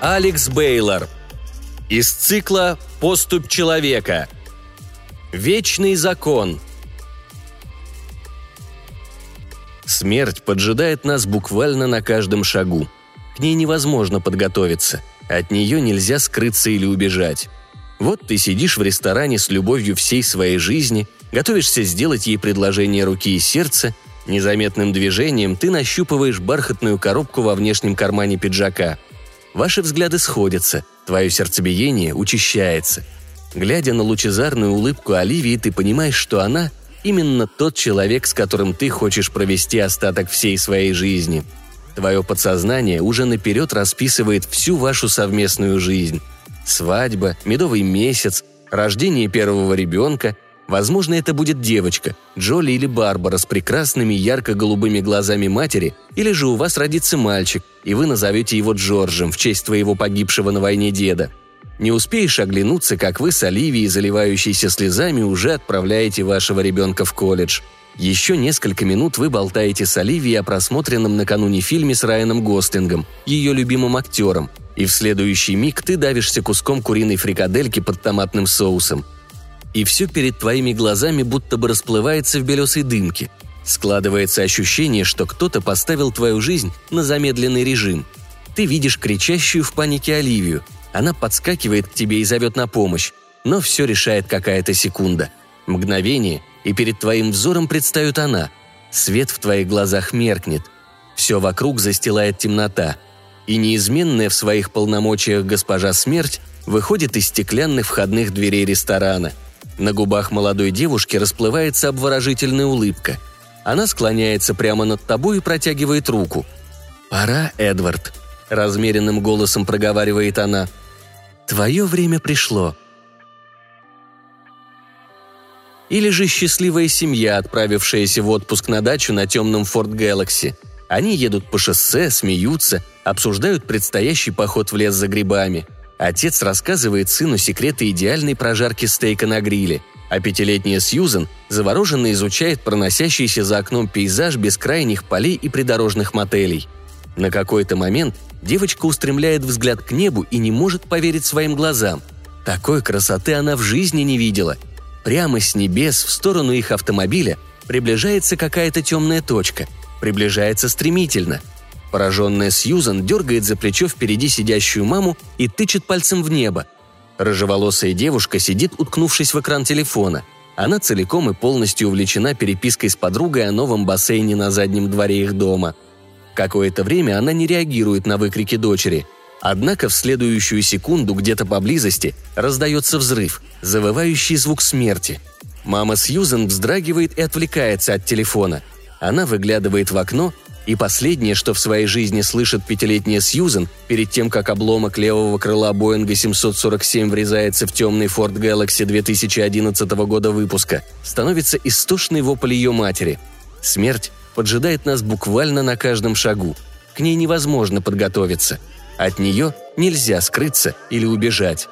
Алекс Бейлор. Из цикла «Поступь человека». Вечный закон. Смерть поджидает нас буквально на каждом шагу. К ней невозможно подготовиться. От нее нельзя скрыться или убежать. Вот ты сидишь в ресторане с любовью всей своей жизни, готовишься сделать ей предложение руки и сердца, незаметным движением ты нащупываешь бархатную коробку во внешнем кармане пиджака. Ваши взгляды сходятся, твое сердцебиение учащается. Глядя на лучезарную улыбку Оливии, ты понимаешь, что она именно тот человек, с которым ты хочешь провести остаток всей своей жизни. Твое подсознание уже наперед расписывает всю вашу совместную жизнь. Свадьба, медовый месяц, рождение первого ребенка. Возможно, это будет девочка, Джоли или Барбара с прекрасными ярко-голубыми глазами матери, или же у вас родится мальчик, и вы назовете его Джорджем в честь твоего погибшего на войне деда. Не успеешь оглянуться, как вы с Оливией, заливающейся слезами, уже отправляете вашего ребенка в колледж. Еще несколько минут вы болтаете с Оливией о просмотренном накануне фильме с Райаном Гослингом, ее любимым актером, и в следующий миг ты давишься куском куриной фрикадельки под томатным соусом. И все перед твоими глазами будто бы расплывается в белесой дымке. Складывается ощущение, что кто-то поставил твою жизнь на замедленный режим. Ты видишь кричащую в панике Оливию. Она подскакивает к тебе и зовет на помощь. Но все решает какая-то секунда. Мгновение, и перед твоим взором предстает она. Свет в твоих глазах меркнет. Все вокруг застилает темнота. И неизменная в своих полномочиях госпожа смерть выходит из стеклянных входных дверей ресторана. На губах молодой девушки расплывается обворожительная улыбка. Она склоняется прямо над тобой и протягивает руку. «Пора, Эдвард», – размеренным голосом проговаривает она. «Твое время пришло», или же счастливая семья, отправившаяся в отпуск на дачу на темном Форт Galaxy. Они едут по шоссе, смеются, обсуждают предстоящий поход в лес за грибами. Отец рассказывает сыну секреты идеальной прожарки стейка на гриле, а пятилетняя Сьюзен завороженно изучает проносящийся за окном пейзаж бескрайних полей и придорожных мотелей. На какой-то момент девочка устремляет взгляд к небу и не может поверить своим глазам. Такой красоты она в жизни не видела – Прямо с небес в сторону их автомобиля приближается какая-то темная точка. Приближается стремительно. Пораженная Сьюзан дергает за плечо впереди сидящую маму и тычет пальцем в небо. Рыжеволосая девушка сидит, уткнувшись в экран телефона. Она целиком и полностью увлечена перепиской с подругой о новом бассейне на заднем дворе их дома. Какое-то время она не реагирует на выкрики дочери – Однако в следующую секунду где-то поблизости раздается взрыв, завывающий звук смерти. Мама Сьюзен вздрагивает и отвлекается от телефона. Она выглядывает в окно, и последнее, что в своей жизни слышит пятилетняя Сьюзен, перед тем, как обломок левого крыла Боинга 747 врезается в темный Ford Galaxy 2011 года выпуска, становится истошный вопль ее матери. Смерть поджидает нас буквально на каждом шагу. К ней невозможно подготовиться – от нее нельзя скрыться или убежать.